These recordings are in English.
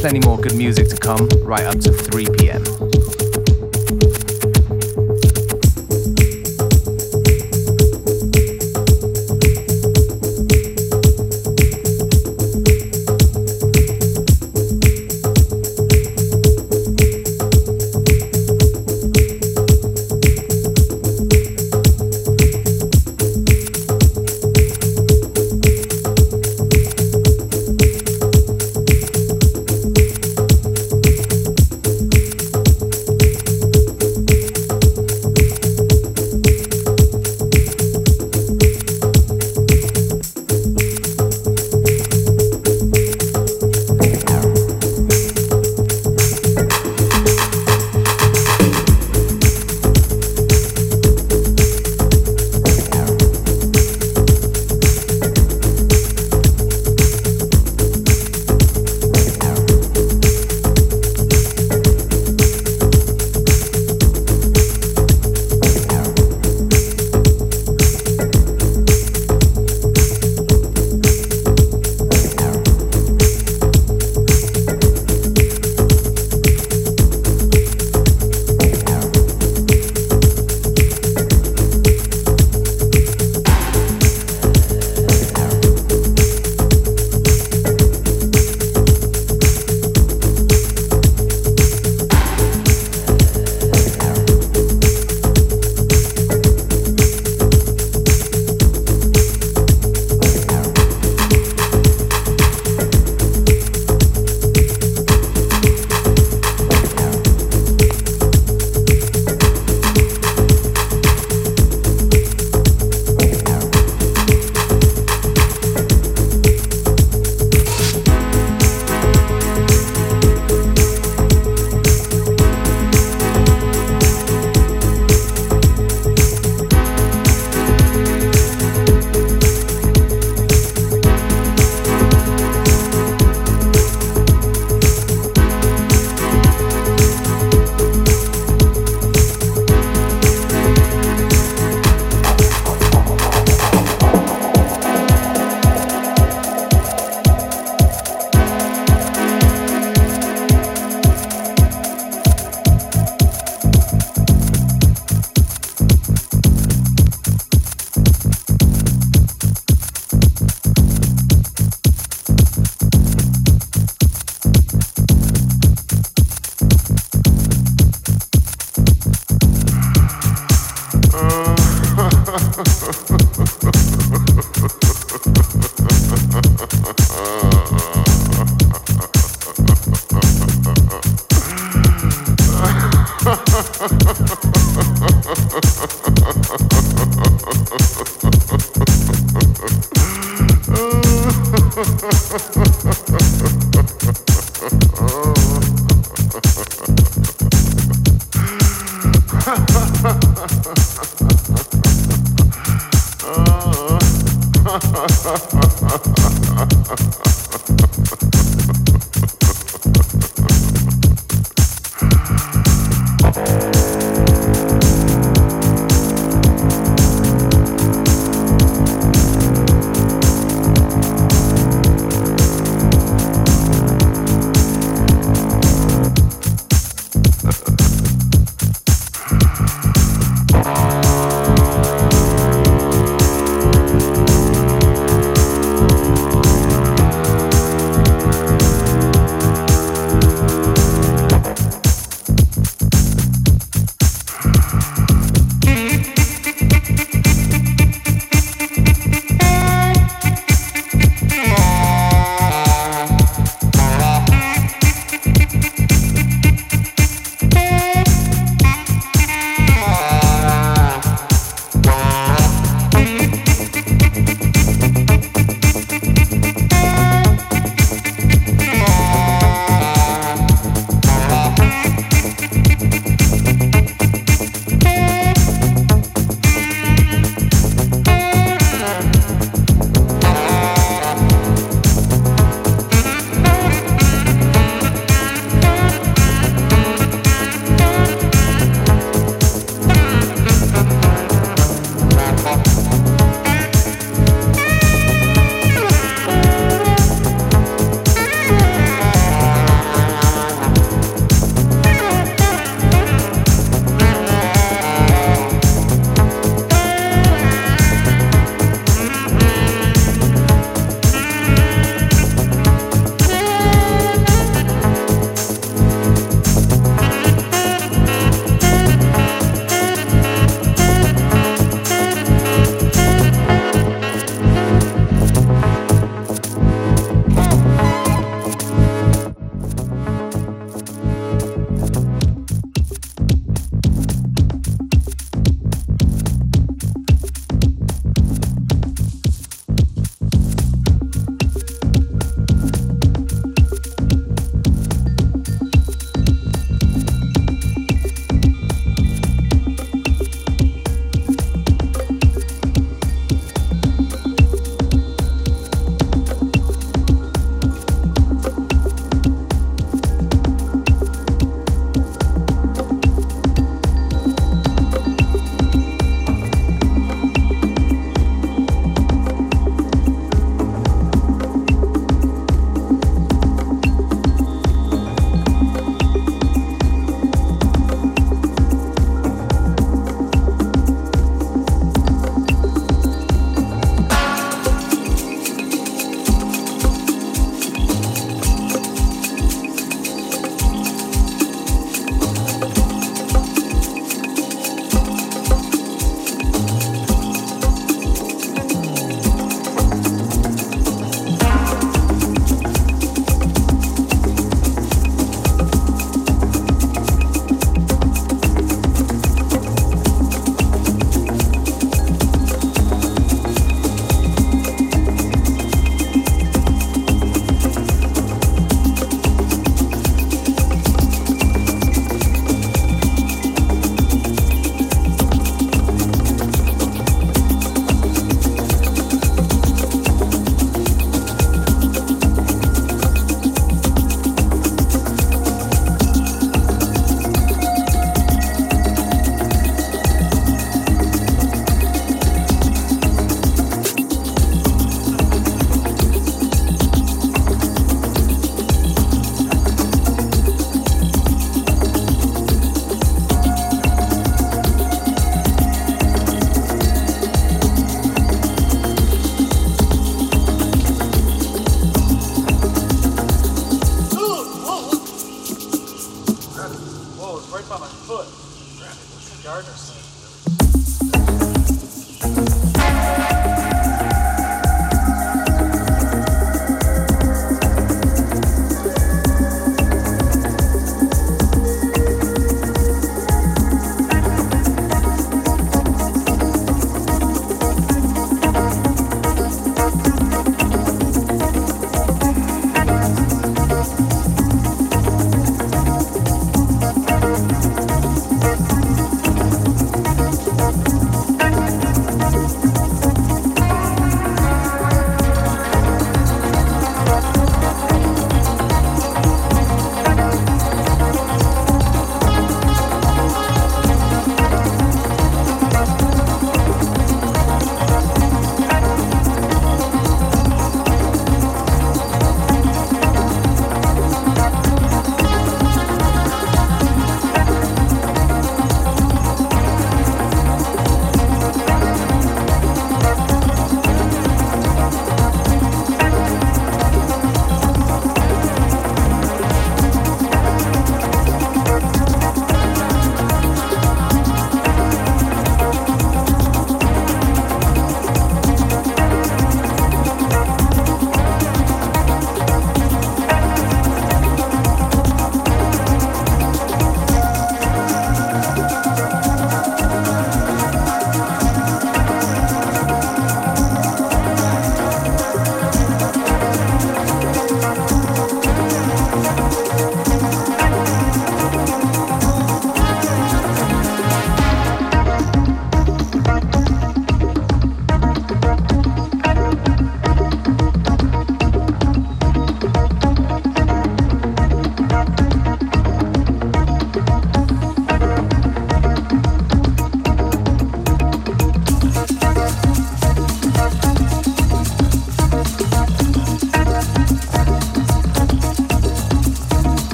Plenty more good music to come right up to 3 p.m.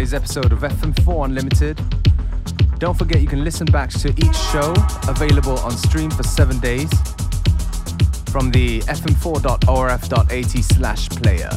today's episode of FM4 Unlimited. Don't forget you can listen back to each show available on stream for seven days from the fm4.orf.at slash player.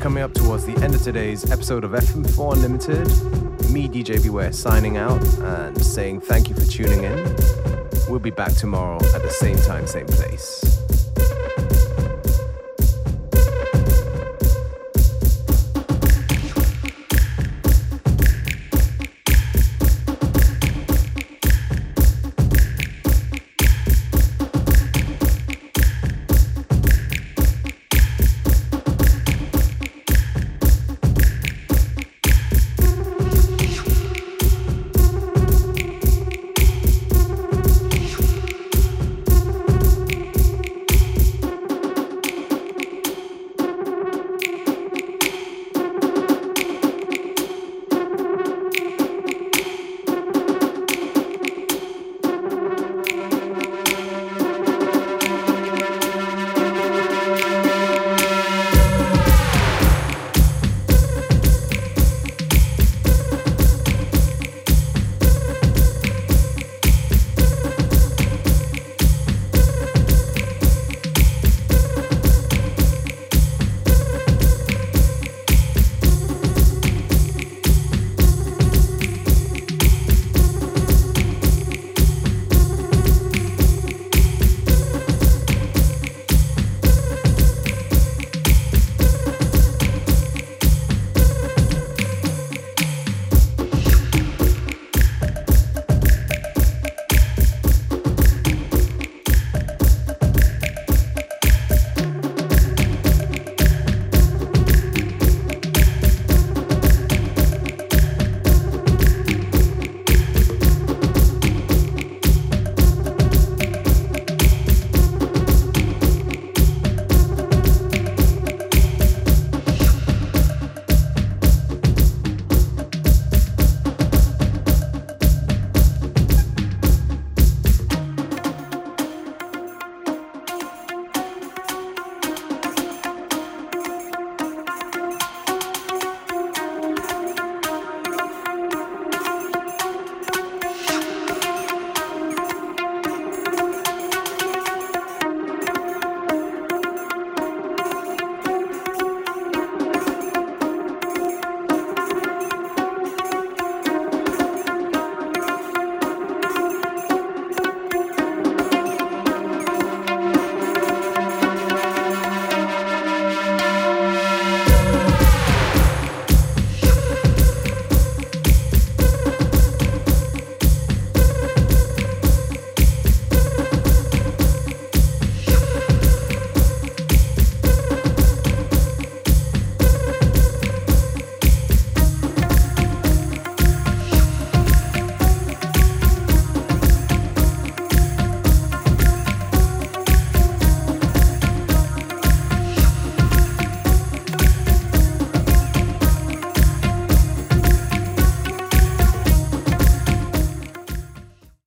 Coming up towards the end of today's episode of FM4 Unlimited. Me, DJ Beware, signing out and saying thank you for tuning in. We'll be back tomorrow at the same time, same place.